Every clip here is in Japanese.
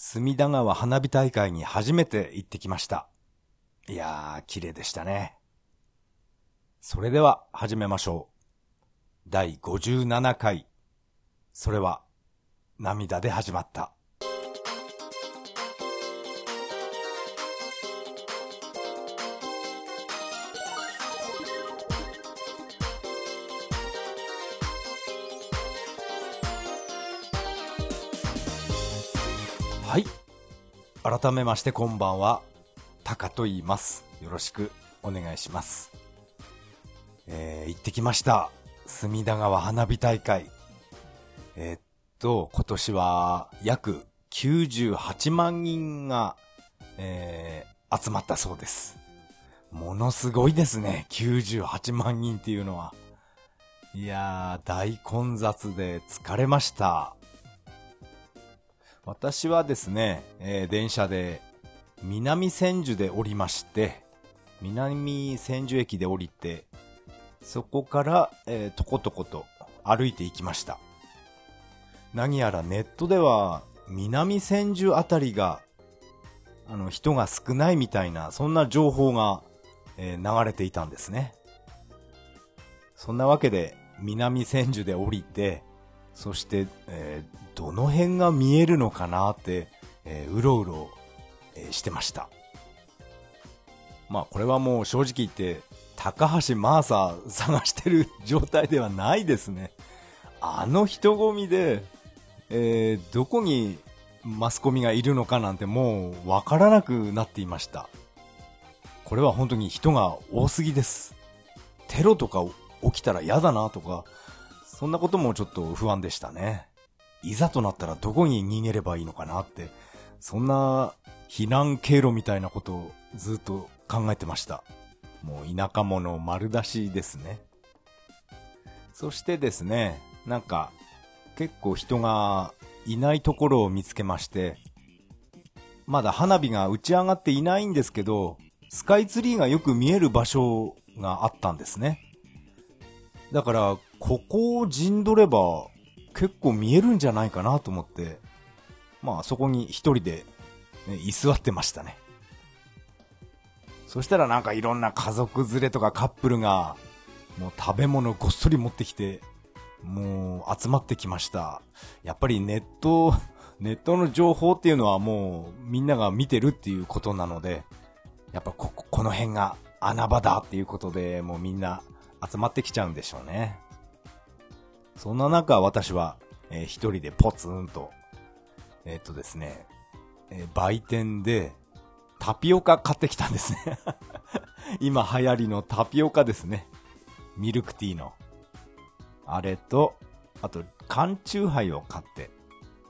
隅田川花火大会に初めて行ってきました。いやー、綺麗でしたね。それでは始めましょう。第57回。それは、涙で始まった。はい。改めましてこんばんは。タカと言います。よろしくお願いします。えー、行ってきました。隅田川花火大会。えーっと、今年は約98万人が、えー、集まったそうです。ものすごいですね。98万人っていうのは。いやー、大混雑で疲れました。私はですね、えー電車で南千住で降りまして、南千住駅で降りて、そこから、えーとことこと歩いていきました。何やらネットでは南千住あたりが、あの人が少ないみたいな、そんな情報が、えー流れていたんですね。そんなわけで南千住で降りて、そして、えーどの辺が見えるのかなって、えーうろうろ、えしてました。まあこれはもう正直言って、高橋マーサー探してる状態ではないですね。あの人混みで、えーどこにマスコミがいるのかなんてもうわからなくなっていました。これは本当に人が多すぎです。テロとか起きたら嫌だなとか、そんなこともちょっと不安でしたね。いざとなったらどこに逃げればいいのかなって、そんな避難経路みたいなことをずっと考えてました。もう田舎者丸出しですね。そしてですね、なんか結構人がいないところを見つけまして、まだ花火が打ち上がっていないんですけど、スカイツリーがよく見える場所があったんですね。だから、ここを陣取れば結構見えるんじゃないかなと思って、まあそこに一人で、ね、居座ってましたね。そしたらなんかいろんな家族連れとかカップルが、もう食べ物ごっそり持ってきて、もう集まってきました。やっぱりネット、ネットの情報っていうのはもうみんなが見てるっていうことなので、やっぱここ、この辺が穴場だっていうことで、もうみんな集まってきちゃうんでしょうね。そんな中、私は、えー一人でポツンと、えーっとですね、えー売店でタピオカ買ってきたんですね。今流行りのタピオカですね。ミルクティーの。あれと、あと、缶チューハイを買って、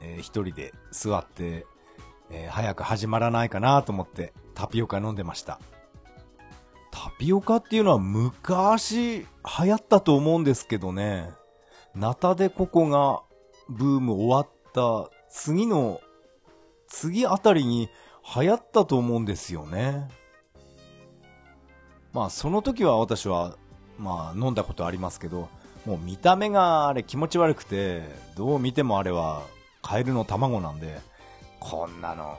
えー一人で座って、えー早く始まらないかなと思ってタピオカ飲んでました。タピオカっていうのは昔流行ったと思うんですけどね。ナタデココがブーム終わった次の、次あたりに流行ったと思うんですよね。まあその時は私は、まあ飲んだことありますけど、もう見た目があれ気持ち悪くて、どう見てもあれはカエルの卵なんで、こんなの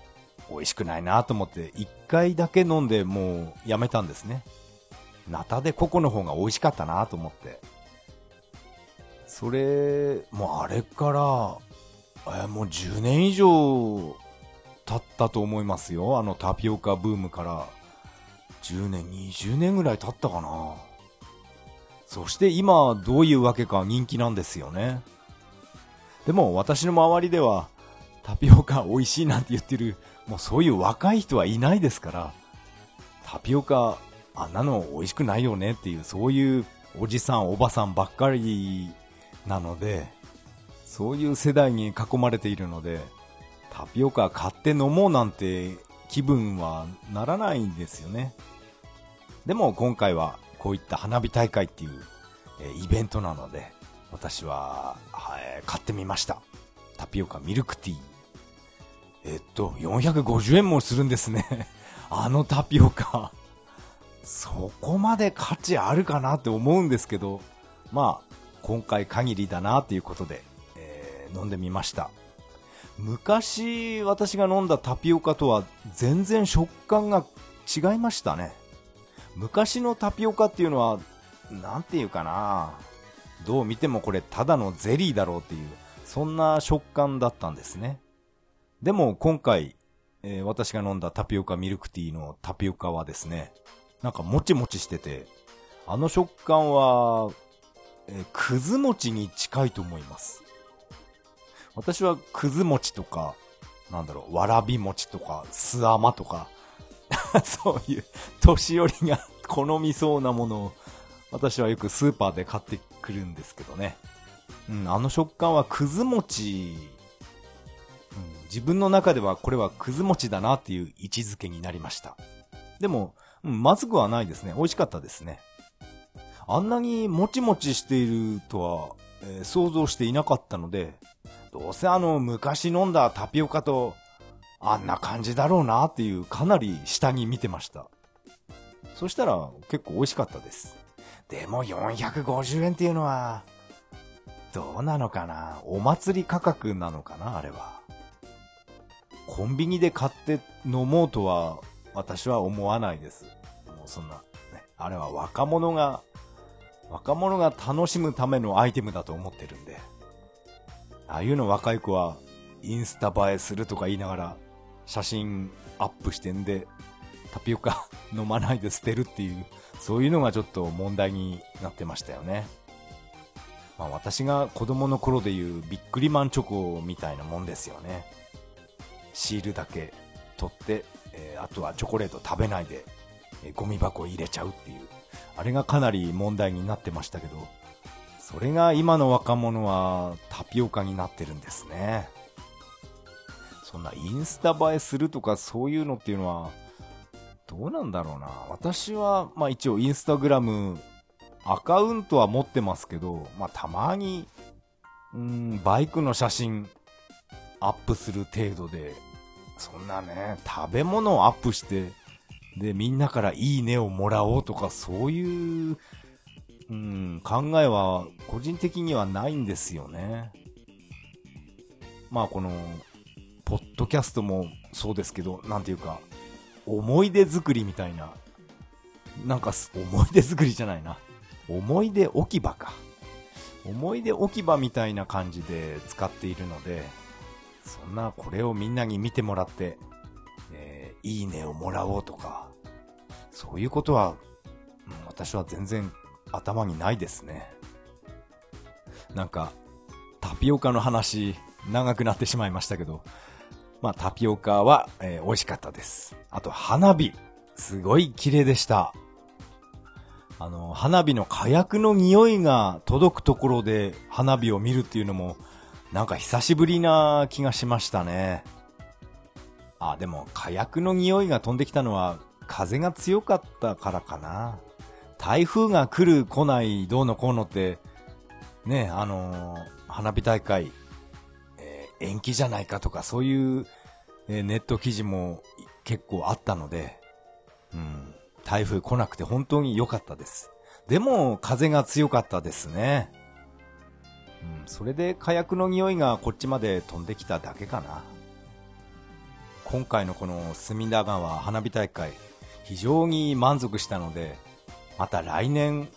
美味しくないなと思って、一回だけ飲んでもうやめたんですね。ナタデココの方が美味しかったなと思って。それ、もうあれから、えもう10年以上経ったと思いますよ。あのタピオカブームから。10年、20年ぐらい経ったかな。そして今どういうわけか人気なんですよね。でも私の周りではタピオカ美味しいなんて言ってる、もうそういう若い人はいないですから、タピオカあんなの美味しくないよねっていう、そういうおじさんおばさんばっかりなので、そういう世代に囲まれているので、タピオカ買って飲もうなんて気分はならないんですよね。でも今回はこういった花火大会っていう、えイベントなので、私は、はい、買ってみました。タピオカミルクティー。えっと、450円もするんですね。あのタピオカ。そこまで価値あるかなって思うんですけど、まあ、今回限りだなっていうことで、えー飲んでみました。昔私が飲んだタピオカとは全然食感が違いましたね。昔のタピオカっていうのは、なんていうかな。どう見てもこれただのゼリーだろうっていう、そんな食感だったんですね。でも今回、えー、私が飲んだタピオカミルクティーのタピオカはですね、なんかもちもちしてて、あの食感は、えー、くず餅に近いと思います。私はくず餅とか、なんだろう、わらび餅とか、すあまとか、そういう年寄りが 好みそうなものを、私はよくスーパーで買ってくるんですけどね。うん、あの食感はくず餅、うん、自分の中ではこれはくず餅だなっていう位置づけになりました。でも、うん、まずくはないですね。美味しかったですね。あんなにもちもちしているとは、えー、想像していなかったので、どうせあの昔飲んだタピオカとあんな感じだろうなっていうかなり下に見てました。そしたら結構美味しかったです。でも450円っていうのは、どうなのかな？お祭り価格なのかな？あれは。コンビニで買って飲もうとは私は思わないです。もうそんな、ね、あれは若者が、若者が楽しむためのアイテムだと思ってるんで。ああいうの若い子はインスタ映えするとか言いながら写真アップしてんで、タピオカ飲まないで捨てるっていう、そういうのがちょっと問題になってましたよね。まあ私が子供の頃でいうビックリマンチョコみたいなもんですよね。シールだけ取って、えー、あとはチョコレート食べないで、えー、ゴミ箱入れちゃうっていう。あれがかなり問題になってましたけど、それが今の若者はタピオカになってるんですね。そんなインスタ映えするとかそういうのっていうのは、どうなんだろうな。私は、まあ一応インスタグラムアカウントは持ってますけど、まあたまに、うん、バイクの写真アップする程度で、そんなね、食べ物をアップして、で、みんなからいいねをもらおうとか、そういう、うん、考えは個人的にはないんですよね。まあこの、ポッドキャストもそうですけど、なんていうか、思い出作りみたいな、なんか思い出作りじゃないな。思い出置き場か。思い出置き場みたいな感じで使っているので、そんなこれをみんなに見てもらって、えー、いいねをもらおうとか、そういうことは、うん、私は全然頭にないですね。なんか、タピオカの話、長くなってしまいましたけど、まあ、タピオカは、えー、美味しかったです。あと、花火。すごい綺麗でした。あの、花火の火薬の匂いが届くところで花火を見るっていうのも、なんか久しぶりな気がしましたね。あ、でも火薬の匂いが飛んできたのは風が強かったからかな。台風が来る来ないどうのこうのって、ね、あのー、花火大会延期じゃないかとか、そういう、えネット記事も結構あったので、うん、台風来なくて本当に良かったです。でも、風が強かったですね。うん、それで火薬の匂いがこっちまで飛んできただけかな。今回のこの隅田川花火大会、非常に満足したので、また来年、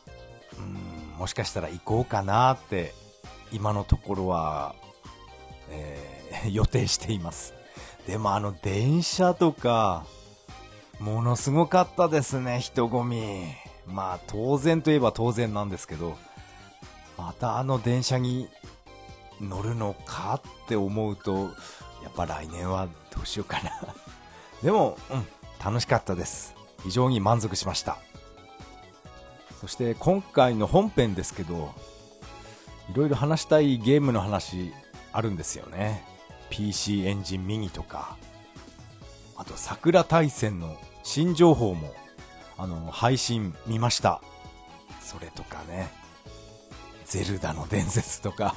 うん、もしかしたら行こうかなって、今のところはえー、予定しています。でもあの電車とか、ものすごかったですね、人混み。まあ当然といえば当然なんですけど、またあの電車に乗るのかって思うと、やっぱ来年はどうしようかなでも、うん、楽しかったです。非常に満足しました。そして今回の本編ですけど、いろいろ話したいゲームの話あるんですよね。PC エンジンミニとか、あと桜大戦の新情報も、あの、配信見ました。それとかね、ゼルダの伝説とか、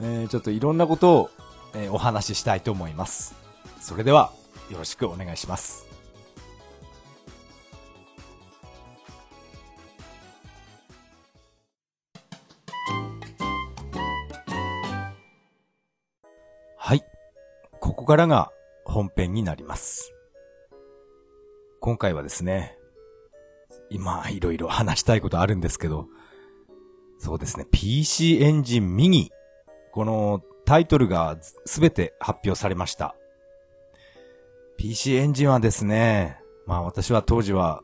えー、ちょっといろんなことを、えー、お話ししたいと思います。それでは、よろしくお願いします。ここからが本編になります。今回はですね、今いろいろ話したいことあるんですけど、そうですね、PC エンジンミニ。このタイトルがすべて発表されました。PC エンジンはですね、まあ私は当時は、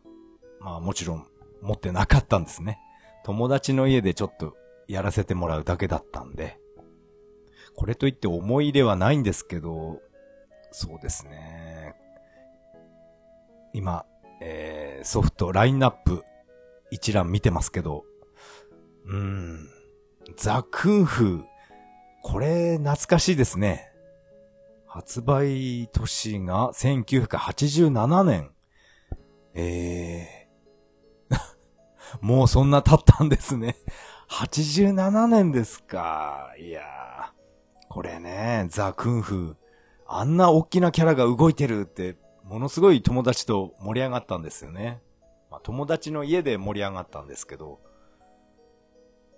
まあもちろん持ってなかったんですね。友達の家でちょっとやらせてもらうだけだったんで。これといって思い入れはないんですけど、そうですね。今、えー、ソフト、ラインナップ、一覧見てますけど、うーん、ザ・クンフ、これ懐かしいですね。発売年が1987年。えー、もうそんな経ったんですね。87年ですか。いやー。これね、ザ・クンフー。あんな大きなキャラが動いてるって、ものすごい友達と盛り上がったんですよね。まあ、友達の家で盛り上がったんですけど、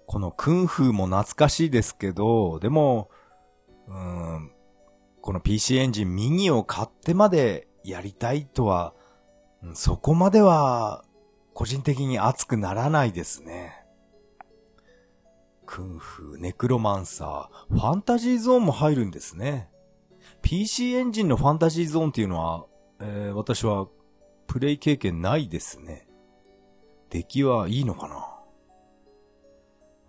このクンフーも懐かしいですけど、でも、うん、この PC エンジンミニを買ってまでやりたいとは、そこまでは個人的に熱くならないですね。クンフー、ネクロマンサー、ファンタジーゾーンも入るんですね。PC エンジンのファンタジーゾーンっていうのは、えー、私はプレイ経験ないですね。出来はいいのかな？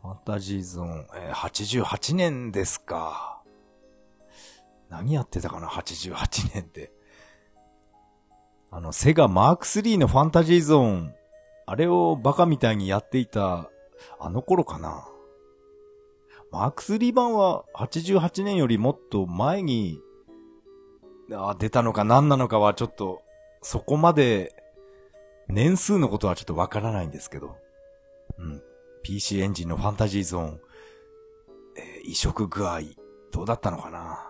ファンタジーゾーン、えー、88年ですか。何やってたかな ?88 年って。あの、セガマーク3のファンタジーゾーン、あれをバカみたいにやっていた、あの頃かな。マーク3版は88年よりもっと前にあ出たのか何なのかはちょっと、そこまで、年数のことはちょっとわからないんですけど。うん。PC エンジンのファンタジーゾーン、えー、移植具合、どうだったのかな？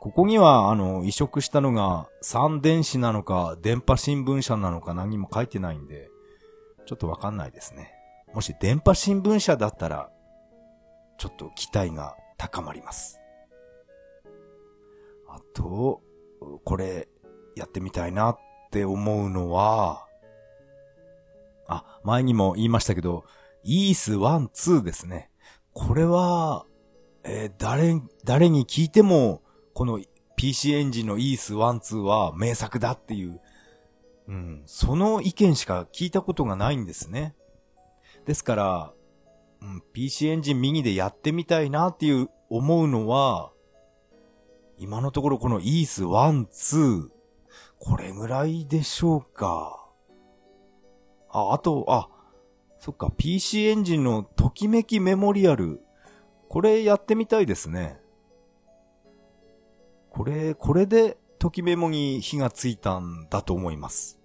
ここには、あの、移植したのが、三電子なのか、電波新聞社なのか何も書いてないんで、ちょっとわかんないですね。もし電波新聞社だったら、ちょっと期待が高まります。あと、これ、やってみたいなって思うのは、あ、前にも言いましたけど、イース1、2ですね。これは、えー、誰、誰に聞いても、この PC エンジンのイース1、2は名作だっていう、うん、その意見しか聞いたことがないんですね。ですから、うん、PC エンジン右でやってみたいなっていう思うのは、今のところこのイース1、2、これぐらいでしょうか。あ、あと、あ、そっか、PC エンジンのときめきメモリアル。これやってみたいですね。これ、これでときメモに火がついたんだと思います。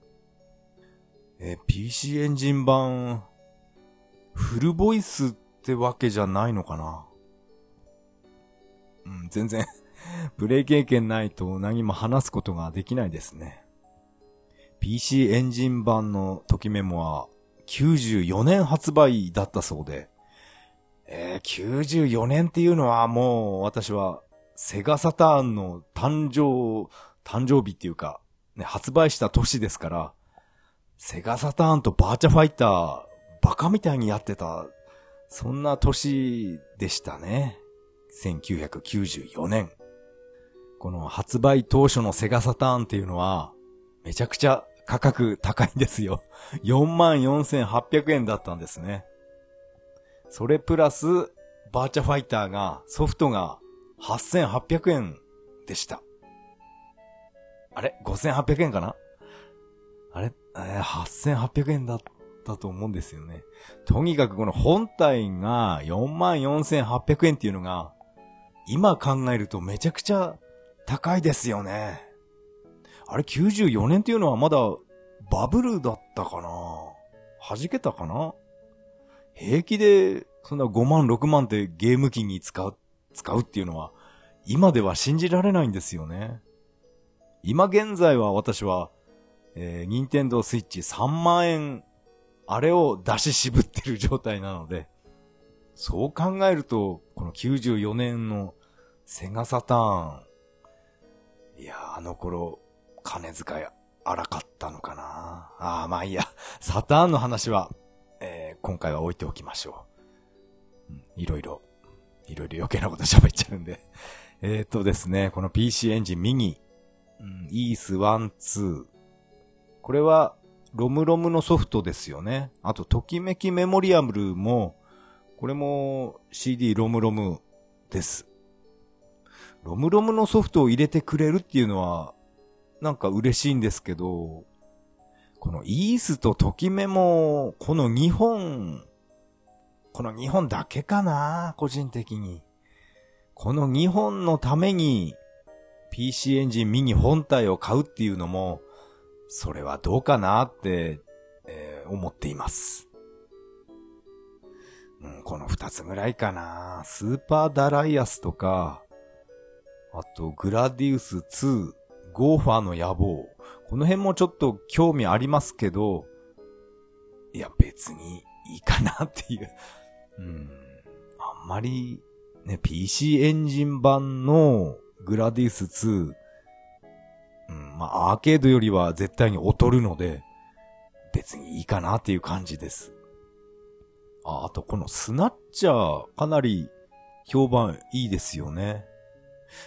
え PC エンジン版、フルボイスってわけじゃないのかな？うん、全然 プレイ経験ないと何も話すことができないですね。PC エンジン版のときメモは94年発売だったそうで、えー、94年っていうのはもう私はセガサターンの誕生、誕生日っていうか、ね、発売した年ですから、セガサターンとバーチャファイター、バカみたいにやってた、そんな年でしたね。1994年。この発売当初のセガサターンっていうのは、めちゃくちゃ価格高いんですよ。44,800円だったんですね。それプラス、バーチャファイターが、ソフトが8,800円でした。あれ ?5,800 円かな？あれ？えー、8,800円だったと思うんですよね。とにかくこの本体が44,800円っていうのが、今考えるとめちゃくちゃ高いですよね。あれ94年っていうのはまだバブルだったかな？弾けたかな？平気でそんな5万6万ってゲーム機に使う、使うっていうのは今では信じられないんですよね。今現在は私は、えー、ニンテンドースイッチ3万円、あれを出し渋ってる状態なので、そう考えると、この94年のセガサターン、いや、あの頃、金遣い荒かったのかなああ、まあいいや。サターンの話は、えー、今回は置いておきましょう。うん、いろいろ、いろいろ余計なこと喋っちゃうんで。えーとですね、この PC エンジンミニ、うん、イース1、2。これは、ロムロムのソフトですよね。あと、ときめきメモリアムルも、これも CD ロムロムです。ロムロムのソフトを入れてくれるっていうのは、なんか嬉しいんですけど、このイースとときめも、この2本、この2本だけかな個人的に。この2本のために PC エンジンミニ本体を買うっていうのも、それはどうかなって、えー、思っています。うん、この2つぐらいかなスーパーダライアスとか、あとグラディウス2、ゴーファーの野望。この辺もちょっと興味ありますけど、いや別にいいかなっていう。うん。あんまり、ね、PC エンジン版のグラディウス2、うん、まあアーケードよりは絶対に劣るので、別にいいかなっていう感じです。あ、あとこのスナッチャー、かなり評判いいですよね。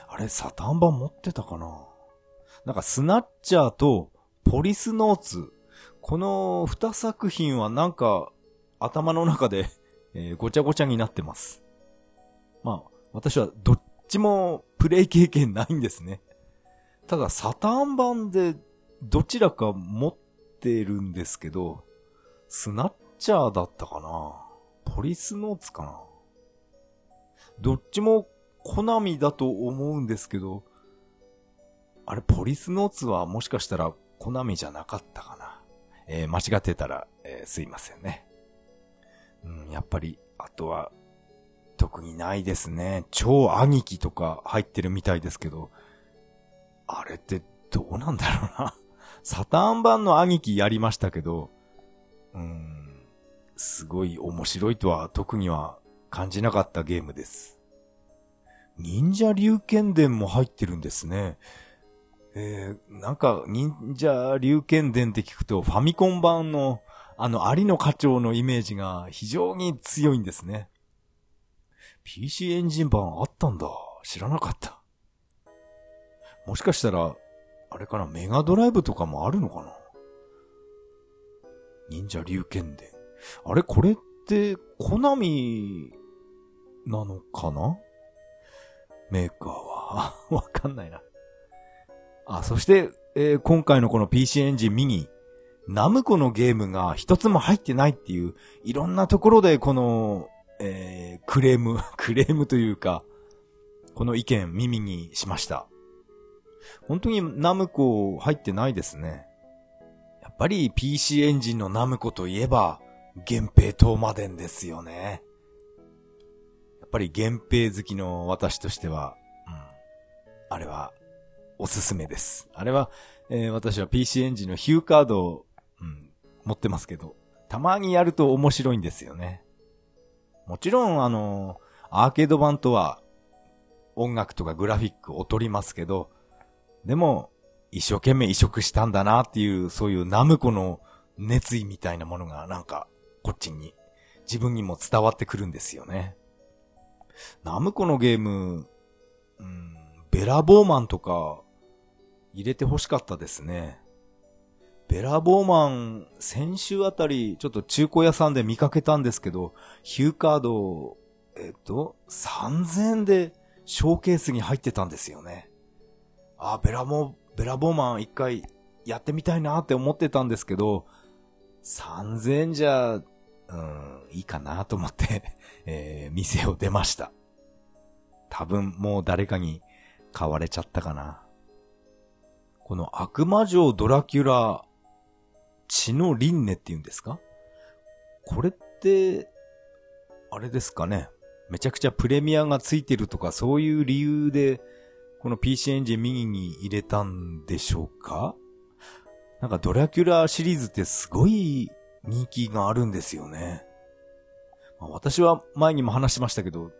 あれ、サタン版持ってたかな？なんかスナッチャーとポリスノーツ。この二作品はなんか頭の中で、え、ごちゃごちゃになってます。まあ、私はどっちもプレイ経験ないんですね。ただサターン版でどちらか持ってるんですけど、スナッチャーだったかな？ポリスノーツかな？どっちもコナミだと思うんですけど、あれ、ポリスノーツはもしかしたらコナミじゃなかったかな？えー、間違ってたら、えー、すいませんね。うん、やっぱり、あとは、特にないですね。超兄貴とか入ってるみたいですけど、あれってどうなんだろうな。サターン版の兄貴やりましたけど、うん、すごい面白いとは特には感じなかったゲームです。忍者竜剣伝も入ってるんですね。えー、なんか、忍者竜剣伝って聞くと、ファミコン版の、あの、有野課長のイメージが非常に強いんですね。PC エンジン版あったんだ。知らなかった。もしかしたら、あれかな、メガドライブとかもあるのかな？忍者竜剣伝。あれ、これって、コナミなのかな？メーカーは。わかんないな。あ、そして、えー、今回のこの PC エンジンミニ、ナムコのゲームが一つも入ってないっていう、いろんなところでこの、えー、クレーム、クレームというか、この意見耳にしました。本当にナムコ入ってないですね。やっぱり PC エンジンのナムコといえば、源平東馬伝ですよね。やっぱり源平好きの私としては、うん。あれはおすすめです。あれは、えー、私は PC エンジンのヒューカードを、うん、持ってますけど、たまにやると面白いんですよね。もちろん、あのアーケード版とは音楽とかグラフィック劣りますけど、でも、一生懸命移植したんだなっていう、そういうナムコの熱意みたいなものがなんか、こっちに、自分にも伝わってくるんですよね。ナムコのゲーム、うん、ベラボーマンとか、入れて欲しかったですね。ベラボーマン、先週あたり、ちょっと中古屋さんで見かけたんですけど、ヒューカード、えっと、3000円でショーケースに入ってたんですよね。あ、ベラモ、ベラボーマン一回やってみたいなって思ってたんですけど、3000じゃ、うん、いいかなと思って えー、店を出ました。多分もう誰かに買われちゃったかな。この悪魔城ドラキュラ血の輪廻って言うんですか？これって、あれですかね。めちゃくちゃプレミアがついてるとかそういう理由で、この PC エンジン右に入れたんでしょうか？なんかドラキュラシリーズってすごい人気があるんですよね。まあ、私は前にも話しましたけど、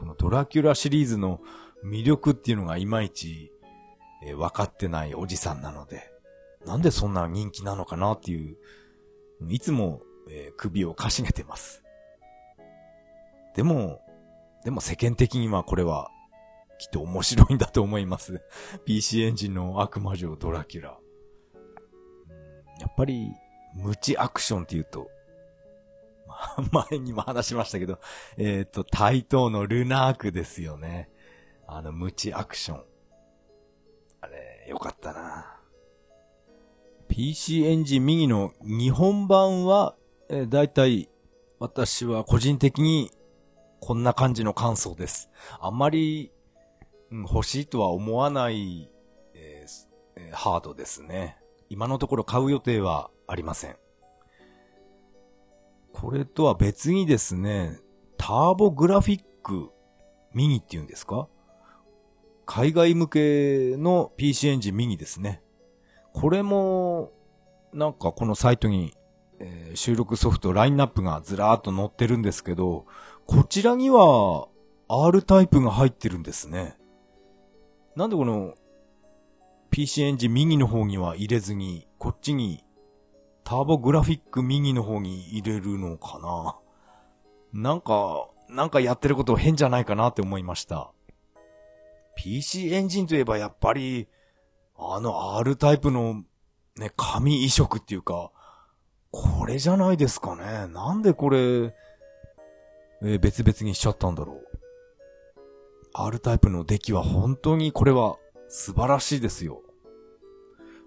このドラキュラシリーズの魅力っていうのがいまいちえー、分かってないおじさんなので、なんでそんな人気なのかなっていう、いつも、えー、首をかしげてます。でも、でも世間的にはこれは、きっと面白いんだと思います。PC エンジンの悪魔女ドラキュラ。やっぱり、無知アクションって言うと、前にも話しましたけど、えっ、ー、と、対等のルナークですよね。あの、無知アクション。あれ、よかったな。PC エンジン右の日本版は、えー、だいたい私は個人的にこんな感じの感想です。あんまり、うん、欲しいとは思わない、え、ハードですね。今のところ買う予定はありません。これとは別にですね、ターボグラフィックミニっていうんですか？海外向けの PC エンジンミニですね。これも、なんかこのサイトに、えー、収録ソフトラインナップがずらーっと載ってるんですけど、こちらには R タイプが入ってるんですね。なんでこの PC エンジンミニの方には入れずに、こっちにターボグラフィックミニの方に入れるのかな？なんか、なんかやってること変じゃないかなって思いました。PC エンジンといえばやっぱり、あの R タイプのね、紙移植っていうか、これじゃないですかね。なんでこれ、え、別々にしちゃったんだろう。R タイプの出来は本当にこれは素晴らしいですよ。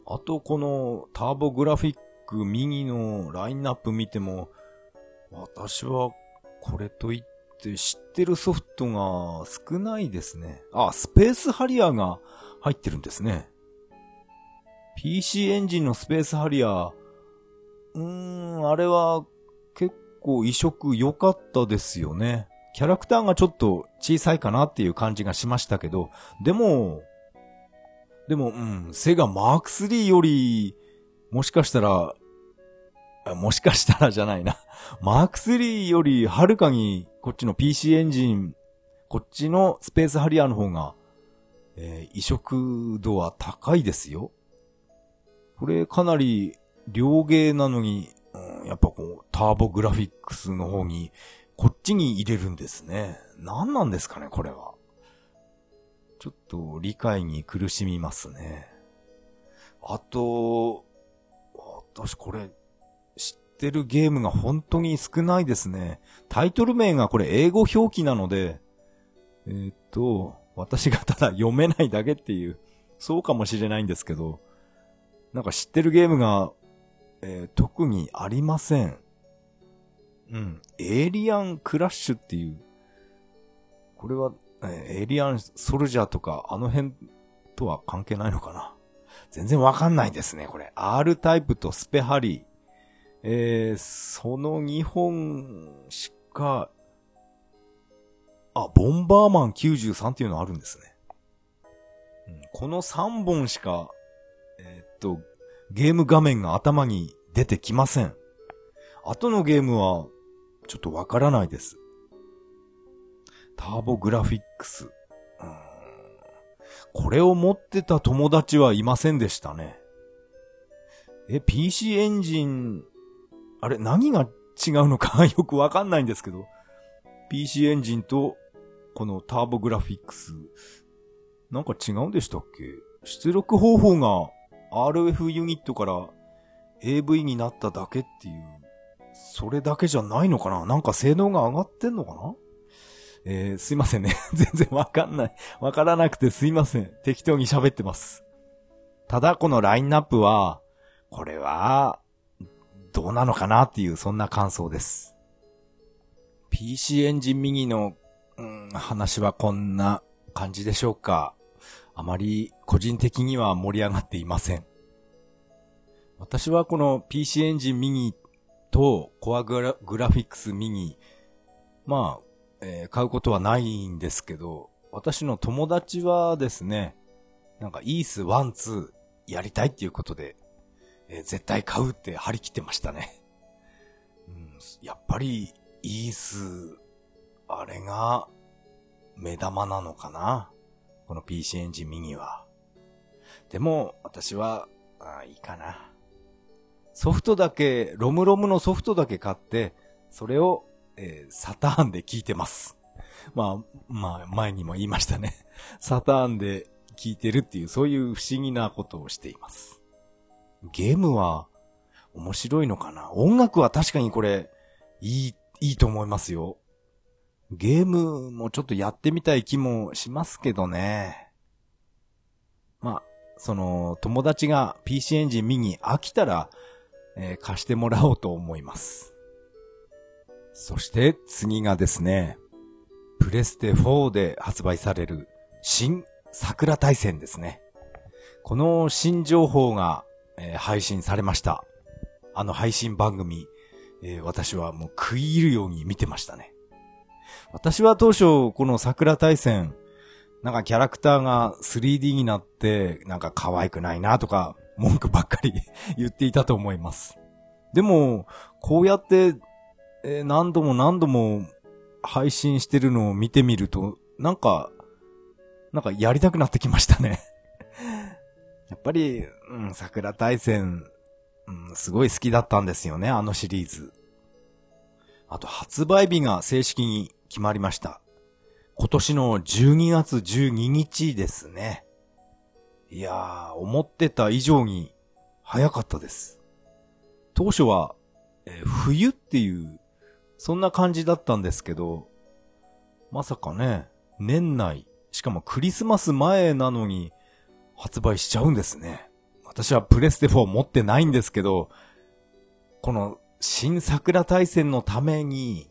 あとこのターボグラフィック右のラインナップ見ても、私はこれといって知ってるソフトが少ないですね。あ、スペースハリアーが入ってるんですね。PC エンジンのスペースハリアー、うーん、あれは結構移植良かったですよね。キャラクターがちょっと小さいかなっていう感じがしましたけど、でも、でも、うん、セガマーク3より、もしかしたら、もしかしたらじゃないな。マーク3よりはるかにこっちの PC エンジン、こっちのスペースハリアーの方が、えー、移植度は高いですよ。これかなり両芸なのに、うん、やっぱこう、ターボグラフィックスの方に、こっちに入れるんですね。何なんですかね、これは。ちょっと理解に苦しみますね。あと、私これ、知ってるゲームが本当に少ないですね。タイトル名がこれ英語表記なので、えー、っと、私がただ読めないだけっていう、そうかもしれないんですけど、なんか知ってるゲームが、えー、特にありません。うん。エイリアンクラッシュっていう、これは、エイリアンソルジャーとか、あの辺とは関係ないのかな？全然わかんないですね、これ。R タイプとスペハリー。えー、その2本しか、あ、ボンバーマン93っていうのあるんですね。うん、この3本しか、えー、っと、ゲーム画面が頭に出てきません。後のゲームは、ちょっとわからないです。ターボグラフィックス。これを持ってた友達はいませんでしたね。え、PC エンジン、あれ、何が違うのか よくわかんないんですけど、PC エンジンと、このターボグラフィックス、なんか違うんでしたっけ？出力方法が RF ユニットから AV になっただけっていう、それだけじゃないのかな？なんか性能が上がってんのかな？えー、すいませんね。全然わかんない。わからなくてすいません。適当に喋ってます。ただこのラインナップは、これは、どうなのかなっていう、そんな感想です。PC エンジン右の、うん、話はこんな感じでしょうか。あまり個人的には盛り上がっていません。私はこの PC エンジンミニとコアグラグラフィックスミニ、まあ、えー、買うことはないんですけど、私の友達はですね、なんかイース1、2やりたいっていうことで、えー、絶対買うって張り切ってましたね。うん、やっぱりイース、あれが目玉なのかな？この PC エンジンミニは。でも、私は、あいいかな。ソフトだけ、ロムロムのソフトだけ買って、それを、えー、サターンで聞いてます。まあ、まあ、前にも言いましたね。サターンで聞いてるっていう、そういう不思議なことをしています。ゲームは、面白いのかな？音楽は確かにこれ、いい、いいと思いますよ。ゲームもちょっとやってみたい気もしますけどね。まあ、その、友達が PC エンジン見に飽きたら、えー、貸してもらおうと思います。そして次がですね、プレステ4で発売される新桜大戦ですね。この新情報が、えー、配信されました。あの配信番組、えー、私はもう食い入るように見てましたね。私は当初、この桜大戦、なんかキャラクターが 3D になって、なんか可愛くないなとか、文句ばっかり 言っていたと思います。でも、こうやって、えー、何度も何度も配信してるのを見てみると、なんか、なんかやりたくなってきましたね やっぱり、うん、桜大戦、うん、すごい好きだったんですよね、あのシリーズ。あと発売日が正式に決まりました。今年の12月12日ですね。いやー、思ってた以上に早かったです。当初は、えー、冬っていう、そんな感じだったんですけど、まさかね、年内、しかもクリスマス前なのに発売しちゃうんですね。私はプレステ4持ってないんですけど、この新桜大戦のために、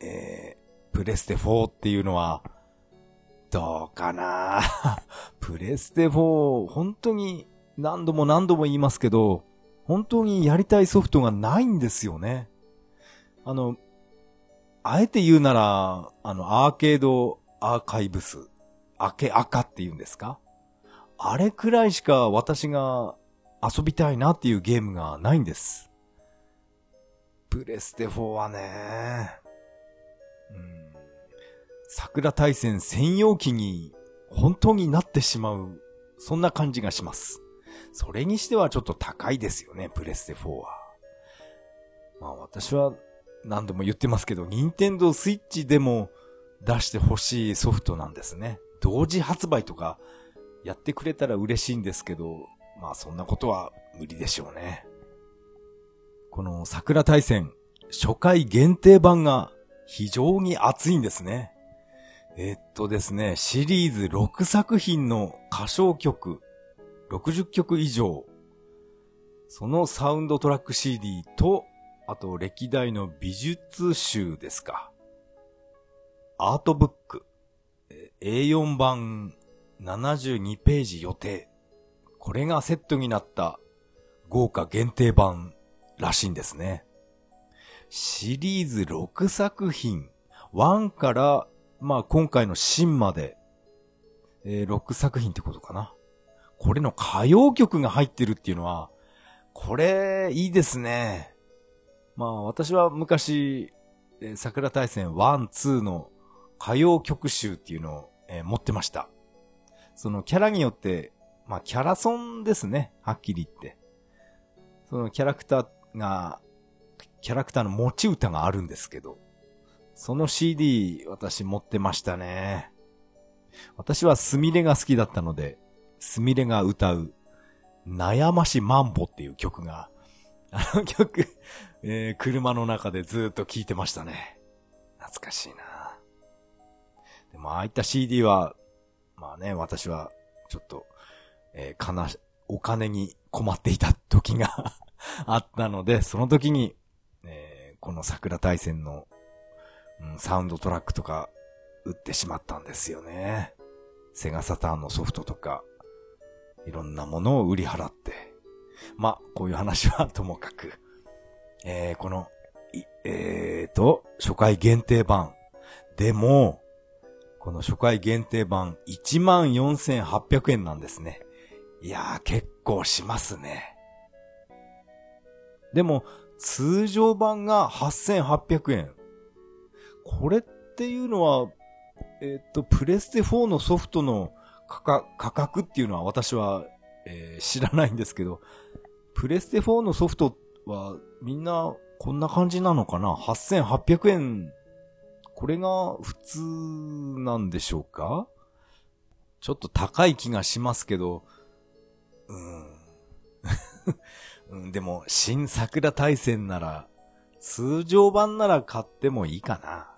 えー、プレステ4っていうのは、どうかな？プレステ4、本当に何度も何度も言いますけど、本当にやりたいソフトがないんですよね。あの、あえて言うなら、あの、アーケードアーカイブス、明け赤って言うんですか？あれくらいしか私が遊びたいなっていうゲームがないんです。プレステ4はね、桜大戦専用機に本当になってしまう、そんな感じがします。それにしてはちょっと高いですよね、プレステ4は。まあ私は何度も言ってますけど、任天堂スイッチでも出してほしいソフトなんですね。同時発売とかやってくれたら嬉しいんですけど、まあそんなことは無理でしょうね。この桜大戦、初回限定版が非常に熱いんですね。え、っとですね、シリーズ6作品の歌唱曲、60曲以上、そのサウンドトラック CD と、あと歴代の美術集ですか。アートブック、A4 版72ページ予定。これがセットになった豪華限定版らしいんですね。シリーズ6作品、1から、まあ今回の新まで、えー、6作品ってことかな。これの歌謡曲が入ってるっていうのは、これ、いいですね。まあ私は昔、えー、桜大戦1、2の歌謡曲集っていうのを、えー、持ってました。そのキャラによって、まあキャラソンですね。はっきり言って。そのキャラクターが、キャラクターの持ち歌があるんですけど、その CD 私持ってましたね。私はスミレが好きだったので、スミレが歌う、悩ましマンボっていう曲が、あの曲、えー、車の中でずっと聴いてましたね。懐かしいなでもああいった CD は、まあね、私は、ちょっと、えー、悲し、お金に困っていた時が あったので、その時に、えー、この桜大戦の、サウンドトラックとか売ってしまったんですよね。セガサターンのソフトとか、いろんなものを売り払って。まあこういう話はともかく。えー、この、えーと、初回限定版。でも、この初回限定版14,800円なんですね。いやー結構しますね。でも、通常版が8800円。これっていうのは、えっ、と、プレステ4のソフトの価格っていうのは私はえー、知らないんですけど、プレステ4のソフトはみんなこんな感じなのかな ?8800 円。これが普通なんでしょうか？ちょっと高い気がしますけど、うん。うん、でも、新桜大戦なら、通常版なら買ってもいいかな。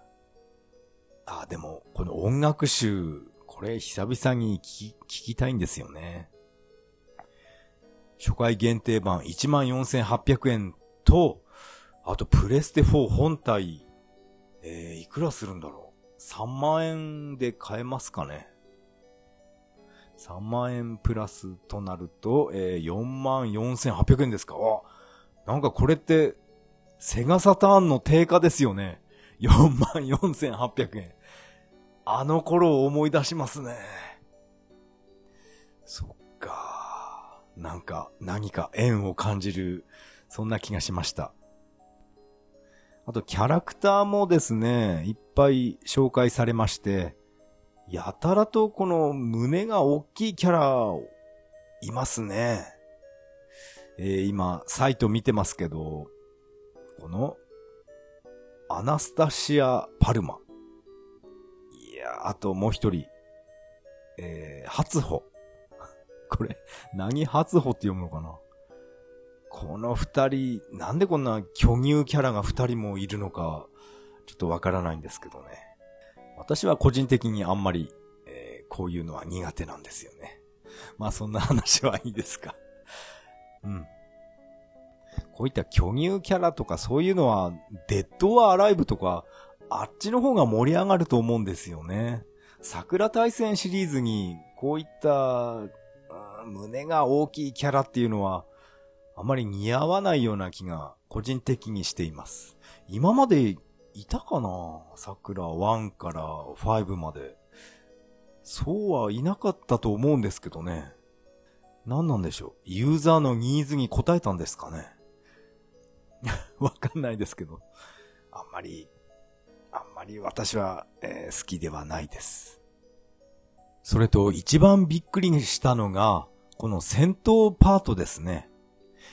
あ、でも、この音楽集、これ久々に聞き、聞きたいんですよね。初回限定版14,800円と、あとプレステ4本体、えー、いくらするんだろう ?3 万円で買えますかね ?3 万円プラスとなると、えー、4万4800円ですかあ、なんかこれって、セガサターンの定価ですよね。4万4800円。あの頃を思い出しますね。そっか。なんか、何か縁を感じる、そんな気がしました。あと、キャラクターもですね、いっぱい紹介されまして、やたらとこの胸が大きいキャラ、いますね。えー、今、サイト見てますけど、この、アナスタシア・パルマ。や、あともう一人、えー、初歩。これ、何初歩って読むのかな？この二人、なんでこんな巨乳キャラが二人もいるのか、ちょっとわからないんですけどね。私は個人的にあんまり、えー、こういうのは苦手なんですよね。まあそんな話はいいですか。うん。こういった巨乳キャラとかそういうのは、デッドはアライブとか、あっちの方が盛り上がると思うんですよね。桜大戦シリーズに、こういった、胸が大きいキャラっていうのは、あまり似合わないような気が個人的にしています。今までいたかな？桜1から5まで。そうはいなかったと思うんですけどね。何なんでしょう？ユーザーのニーズに応えたんですかね？わかんないですけど。あんまり、まり私は、えー、好きではないです。それと一番びっくりしたのが、この戦闘パートですね。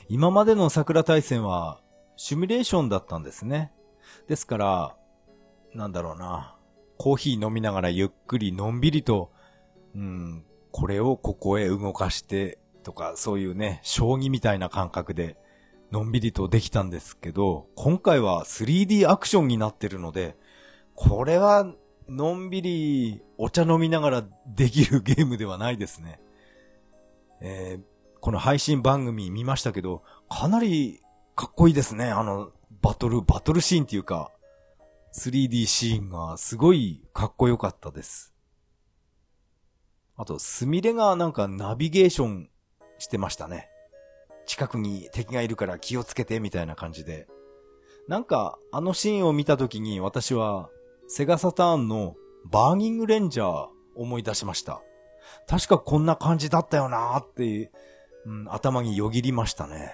今までの桜大戦はシミュレーションだったんですね。ですから、なんだろうな。コーヒー飲みながらゆっくりのんびりと、うん、これをここへ動かしてとか、そういうね、将棋みたいな感覚で、のんびりとできたんですけど、今回は 3D アクションになってるので、これは、のんびりお茶飲みながらできるゲームではないですね。えーこの配信番組見ましたけど、かなりかっこいいですね。あの、バトル、バトルシーンっていうか、3D シーンがすごいかっこよかったです。あと、スミレがなんかナビゲーションしてましたね。近くに敵がいるから気をつけてみたいな感じで。なんか、あのシーンを見た時に私は、セガサターンのバーニングレンジャー思い出しました。確かこんな感じだったよなーってうん、頭によぎりましたね。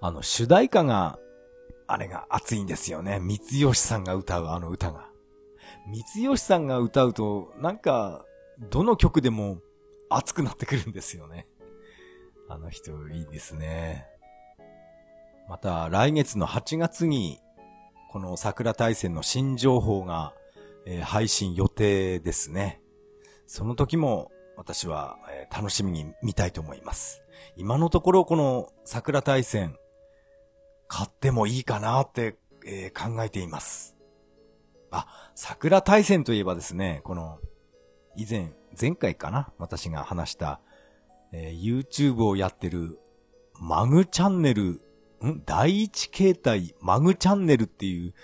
あの、主題歌が、あれが熱いんですよね。三吉さんが歌うあの歌が。三吉さんが歌うと、なんか、どの曲でも熱くなってくるんですよね。あの人いいですね。また来月の8月に、この桜大戦の新情報が、えー、配信予定ですね。その時も私は、えー、楽しみに見たいと思います。今のところこの桜大戦、買ってもいいかなって、えー、考えています。あ、桜大戦といえばですね、この、以前、前回かな私が話した、えー、YouTube をやってる、マグチャンネル、ん？第一形態マグチャンネルっていう、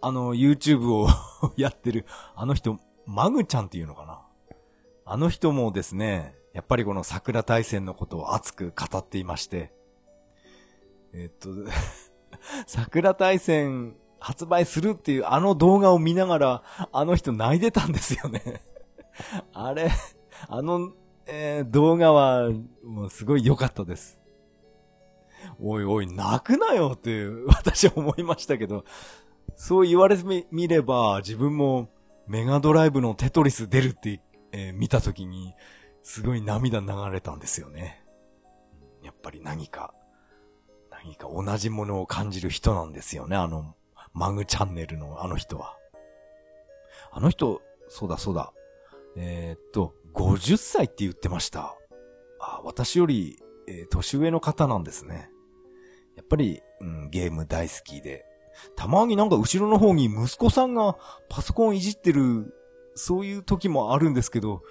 あの YouTube を やってる、あの人、マグちゃんっていうのかな？あの人もですね、やっぱりこの桜大戦のことを熱く語っていまして、えっと、桜大戦発売するっていうあの動画を見ながら、あの人泣いてたんですよね。あれ、あの、えー、動画は、もうすごい良かったです。おいおい、泣くなよって 私は思いましたけど、そう言われてみれば、自分もメガドライブのテトリス出るってえー、見たときに、すごい涙流れたんですよね。やっぱり何か、何か同じものを感じる人なんですよね、あの、マグチャンネルのあの人は。あの人、そうだそうだ。えー、っと、50歳って言ってました。あ、私より、えー、年上の方なんですね。やっぱり、うん、ゲーム大好きで。たまになんか後ろの方に息子さんがパソコンいじってる、そういう時もあるんですけど、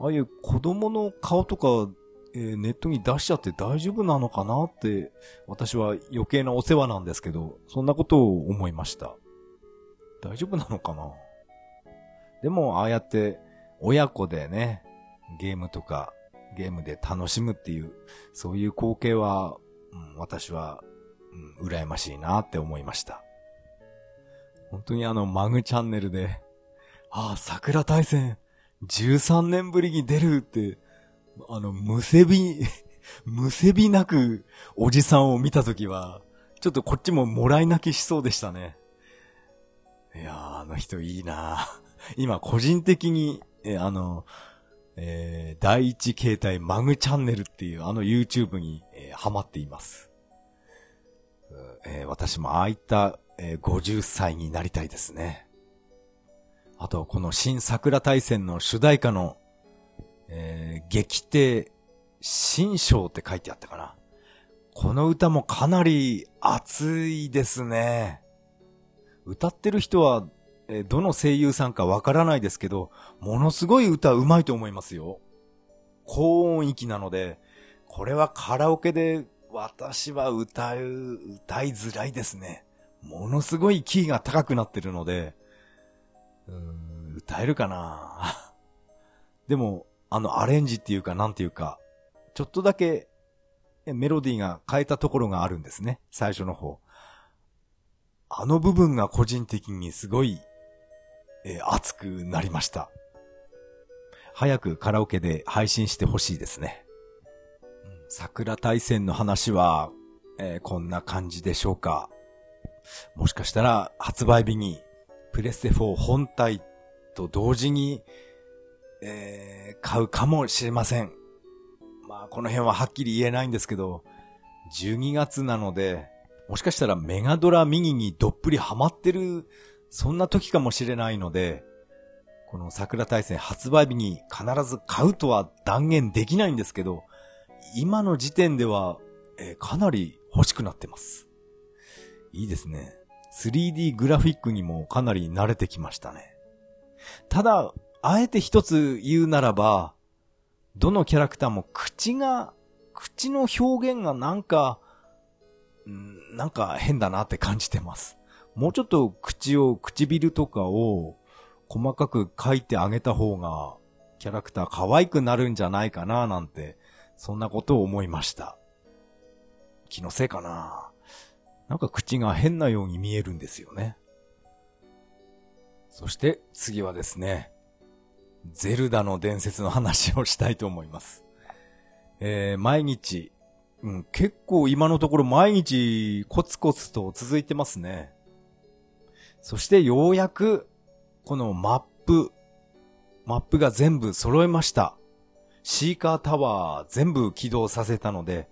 ああいう子供の顔とか、えー、ネットに出しちゃって大丈夫なのかなって、私は余計なお世話なんですけど、そんなことを思いました。大丈夫なのかな？でも、ああやって、親子でね、ゲームとか、ゲームで楽しむっていう、そういう光景は、うん、私は、うん、羨ましいなって思いました。本当にあの、マグチャンネルで、ああ、桜大戦、13年ぶりに出るって、あの、むせび、むせびなくおじさんを見たときは、ちょっとこっちももらい泣きしそうでしたね。いやー、あの人いいな今個人的に、えあの、えー、第一形態マグチャンネルっていうあの YouTube に、えー、ハマっています。えー、私もああいった、えー、50歳になりたいですね。あと、この新桜大戦の主題歌の、えー、劇帝、新章って書いてあったかな。この歌もかなり熱いですね。歌ってる人は、えー、どの声優さんかわからないですけど、ものすごい歌うまいと思いますよ。高音域なので、これはカラオケで私は歌う、歌いづらいですね。ものすごいキーが高くなってるので、うーん、歌えるかな でも、あのアレンジっていうかなんていうか、ちょっとだけメロディーが変えたところがあるんですね。最初の方。あの部分が個人的にすごい、えー、熱くなりました。早くカラオケで配信してほしいですね。桜大戦の話は、えー、こんな感じでしょうか。もしかしたら発売日にプレステ4本体と同時に、えー、買うかもしれません。まあ、この辺ははっきり言えないんですけど、12月なので、もしかしたらメガドラミニにどっぷりハマってる、そんな時かもしれないので、この桜大戦発売日に必ず買うとは断言できないんですけど、今の時点では、えー、かなり欲しくなってます。いいですね。3D グラフィックにもかなり慣れてきましたね。ただ、あえて一つ言うならば、どのキャラクターも口が、口の表現がなんか、んなんか変だなって感じてます。もうちょっと口を、唇とかを細かく書いてあげた方が、キャラクター可愛くなるんじゃないかななんて、そんなことを思いました。気のせいかななんか口が変なように見えるんですよね。そして次はですね、ゼルダの伝説の話をしたいと思います。えー、毎日、うん、結構今のところ毎日コツコツと続いてますね。そしてようやく、このマップ、マップが全部揃えました。シーカータワー全部起動させたので、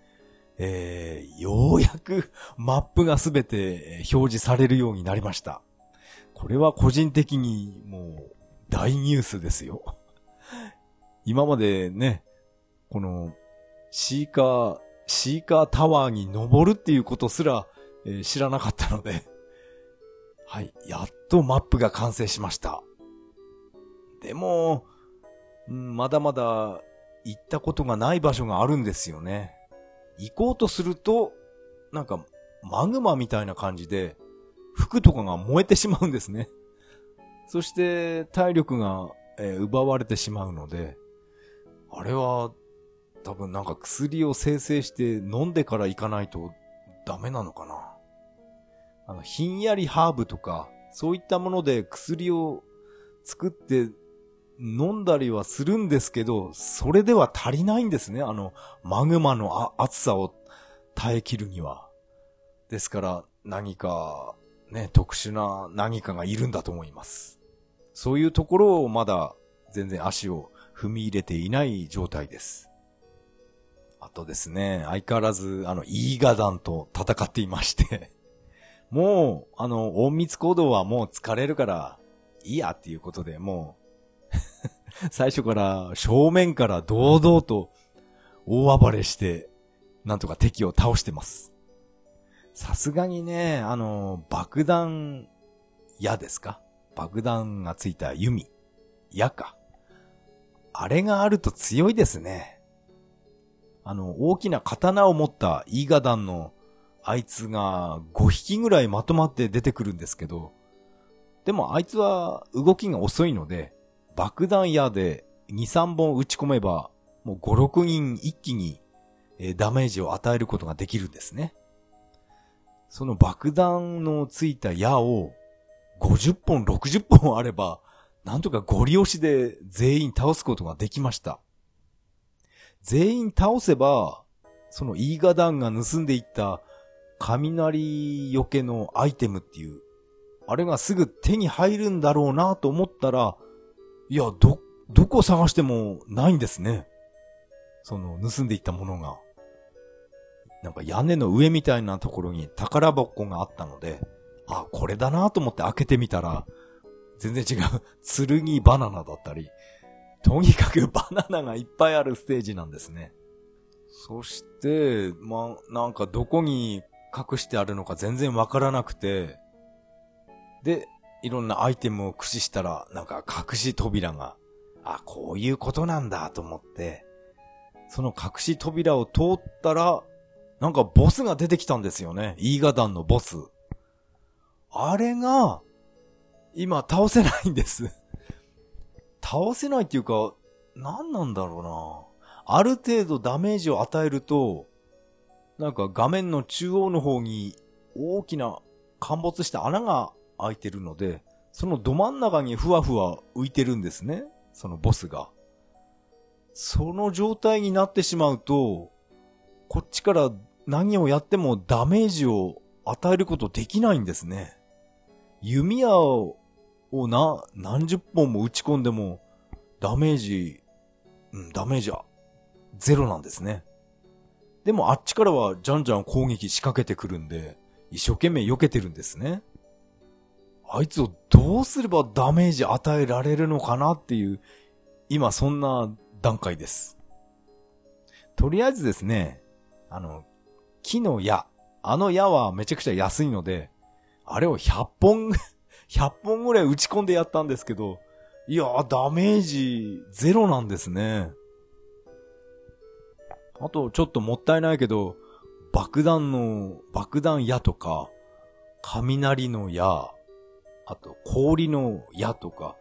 えー、ようやくマップがすべて表示されるようになりました。これは個人的にもう大ニュースですよ。今までね、このシーカー、シーカータワーに登るっていうことすら、えー、知らなかったので、はい、やっとマップが完成しました。でも、まだまだ行ったことがない場所があるんですよね。行こうとすると、なんか、マグマみたいな感じで、服とかが燃えてしまうんですね。そして、体力が、えー、奪われてしまうので、あれは、多分なんか薬を生成して飲んでから行かないとダメなのかな。あの、ひんやりハーブとか、そういったもので薬を作って飲んだりはするんですけど、それでは足りないんですね。あの、マグマの暑さを耐え切るには。ですから、何か、ね、特殊な何かがいるんだと思います。そういうところをまだ全然足を踏み入れていない状態です。あとですね、相変わらず、あの、イーガダンと戦っていましてもう、あの、隠密行動はもう疲れるから、いいやっていうことで、もう 最初から正面から堂々と大暴れして、なんとか敵を倒してます。さすがにね、あの、爆弾矢ですか？爆弾がついた弓。矢か。あれがあると強いですね。あの、大きな刀を持ったイーガダンのあいつが5匹ぐらいまとまって出てくるんですけど、でもあいつは動きが遅いので、爆弾矢で2、3本撃ち込めば、もう5、6人一気にダメージを与えることができるんですね。その爆弾のついた矢を50本、60本あれば、なんとかゴリ押しで全員倒すことができました。全員倒せば、そのイーガダンが盗んでいった雷よけのアイテムっていう、あれがすぐ手に入るんだろうなと思ったら、いや、ど、どこ探してもないんですね。その盗んでいったものが。なんか屋根の上みたいなところに宝箱があったので、あ、これだなと思って開けてみたら、全然違う、剣バナナだったり、とにかくバナナがいっぱいあるステージなんですね。そして、まあ、なんかどこに隠してあるのか全然わからなくて、で、いろんなアイテムを駆使したら、なんか隠し扉が、あ、こういうことなんだと思って、その隠し扉を通ったら、なんかボスが出てきたんですよね。イーガダンのボス。あれが、今倒せないんです倒せないっていうか、何なんだろうな。ある程度ダメージを与えると、なんか画面の中央の方に大きな陥没した穴が開いてるので、そのど真ん中にふわふわ浮いてるんですね。そのボスが。その状態になってしまうと、こっちから何をやってもダメージを与えることできないんですね。弓矢をな、何十本も打ち込んでも、ダメージ、うん、ダメージはゼロなんですね。でもあっちからはじゃんじゃん攻撃仕掛けてくるんで、一生懸命避けてるんですね。あいつをどうすればダメージ与えられるのかなっていう、今そんな段階です。とりあえずですね、あの、木の矢。あの矢はめちゃくちゃ安いので、あれを100本 100本ぐらい打ち込んでやったんですけど、いやー、ダメージゼロなんですね。あと、ちょっともったいないけど、爆弾の、爆弾矢とか、雷の矢、あと氷の矢とか、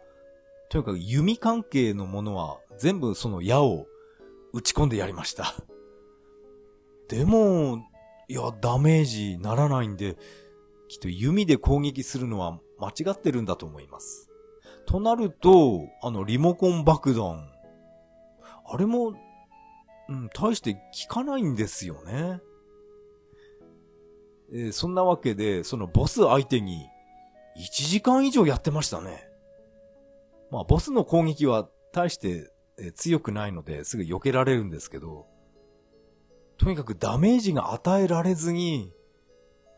とにかく弓関係のものは全部その矢を打ち込んでやりました。でも、いや、ダメージならないんで、きっと弓で攻撃するのは間違ってるんだと思います。となると、あの、リモコン爆弾。あれも、うん、大して効かないんですよね。えー、そんなわけで、そのボス相手に、1時間以上やってましたね。まあ、ボスの攻撃は大して、え、強くないので、すぐ避けられるんですけど、とにかくダメージが与えられずに、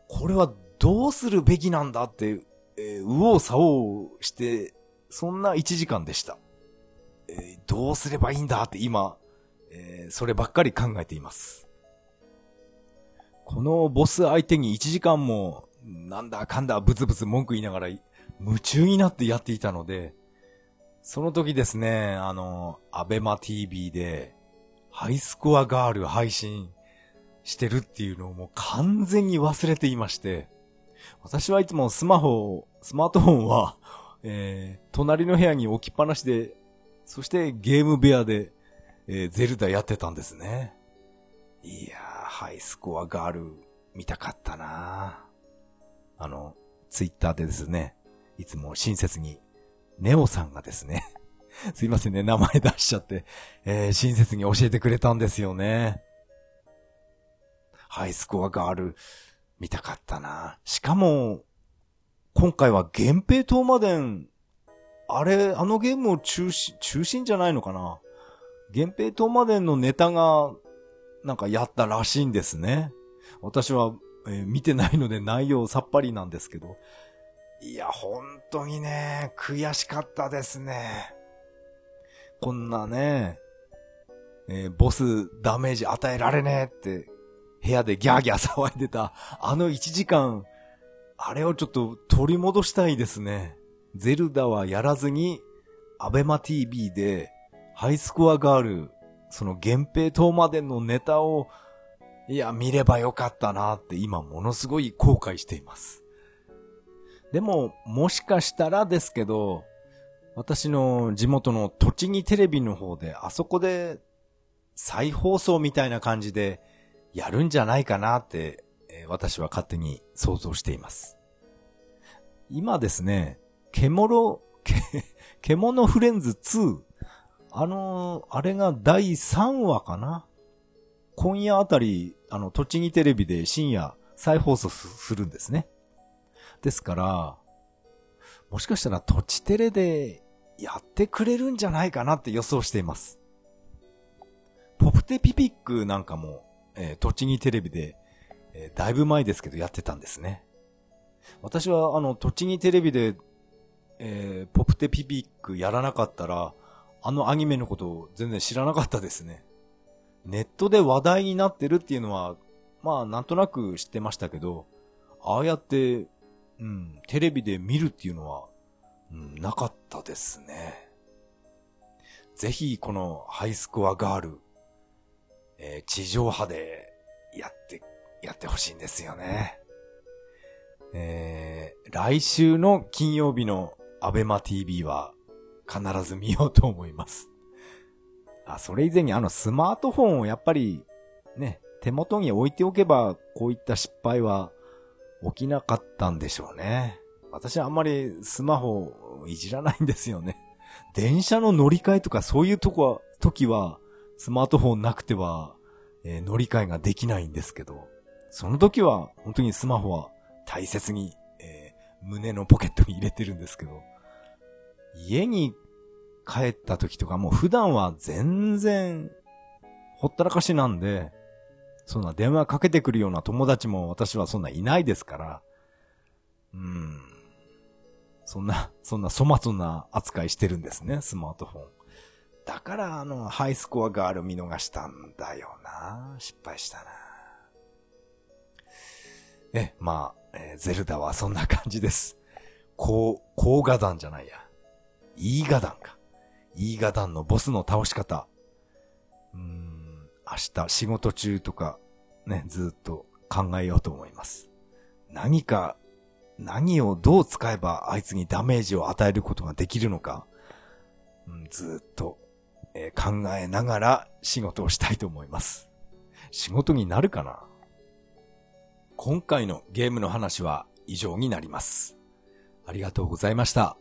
これはどうするべきなんだって、えー、右往左往して、そんな1時間でした。えー、どうすればいいんだって今、えー、そればっかり考えています。このボス相手に1時間も、なんだかんだブツブツ文句言いながら、夢中になってやっていたので、その時ですね、あの、アベマ TV で、ハイスコアガール配信してるっていうのをもう完全に忘れていまして、私はいつもスマホ、スマートフォンは、えー、隣の部屋に置きっぱなしで、そしてゲーム部屋で、えー、ゼルダやってたんですね。いやー、ハイスコアガール、見たかったなあの、ツイッターでですね、いつも親切に、ネオさんがですね すいませんね、名前出しちゃって、えー、親切に教えてくれたんですよね。ハイスコアガール、見たかったな。しかも、今回は源平島まであれ、あのゲームを中心、中心じゃないのかな源平島までのネタが、なんかやったらしいんですね。私は、えー見てないので内容さっぱりなんですけど。いや、本当にね、悔しかったですね。こんなね、えーボスダメージ与えられねえって、部屋でギャーギャー騒いでた、あの1時間、あれをちょっと取り戻したいですね。ゼルダはやらずに、アベマ TV で、ハイスコアガール、その源平島までのネタを、いや、見ればよかったなって今ものすごい後悔しています。でも、もしかしたらですけど、私の地元の栃木テレビの方で、あそこで再放送みたいな感じでやるんじゃないかなって、私は勝手に想像しています。今ですね、獣、獣フレンズ2、あのあれが第3話かな？今夜あたり、あの、栃木テレビで深夜再放送すするんですね。ですから、もしかしたら土地テレでやってくれるんじゃないかなって予想しています。ポプテピピックなんかも、えー栃木テレビで、えーだいぶ前ですけどやってたんですね。私はあの、栃木テレビで、えーポプテピピックやらなかったら、あのアニメのことを全然知らなかったですね。ネットで話題になってるっていうのは、まあなんとなく知ってましたけど、ああやって、うん、テレビで見るっていうのは、うん、なかったですね。ぜひこのハイスコアガール、えー地上波でやって、やってほしいんですよね。えー来週の金曜日のアベマ TV は必ず見ようと思います。あ、それ以前にあのスマートフォンをやっぱりね、手元に置いておけばこういった失敗は起きなかったんでしょうね。私はあんまりスマホいじらないんですよね。電車の乗り換えとかそういうとこは、時はスマートフォンなくては、えー乗り換えができないんですけど、その時は本当にスマホは大切に、えー胸のポケットに入れてるんですけど、家に帰った時とかもう普段は全然ほったらかしなんで、そんな電話かけてくるような友達も私はそんないないですから、うん。そんな、そんな粗末な扱いしてるんですね、スマートフォン。だからあの、ハイスコアガール見逃したんだよな。失敗したな。え、まあ、えーゼルダはそんな感じです。高、高画弾じゃないや。E 画弾か。E 画弾のボスの倒し方。うん、明日仕事中とか、ね、ずっと考えようと思います。何か、何をどう使えばあいつにダメージを与えることができるのか、うん、ずっと、えー考えながら仕事をしたいと思います。仕事になるかな？今回のゲームの話は以上になります。ありがとうございました。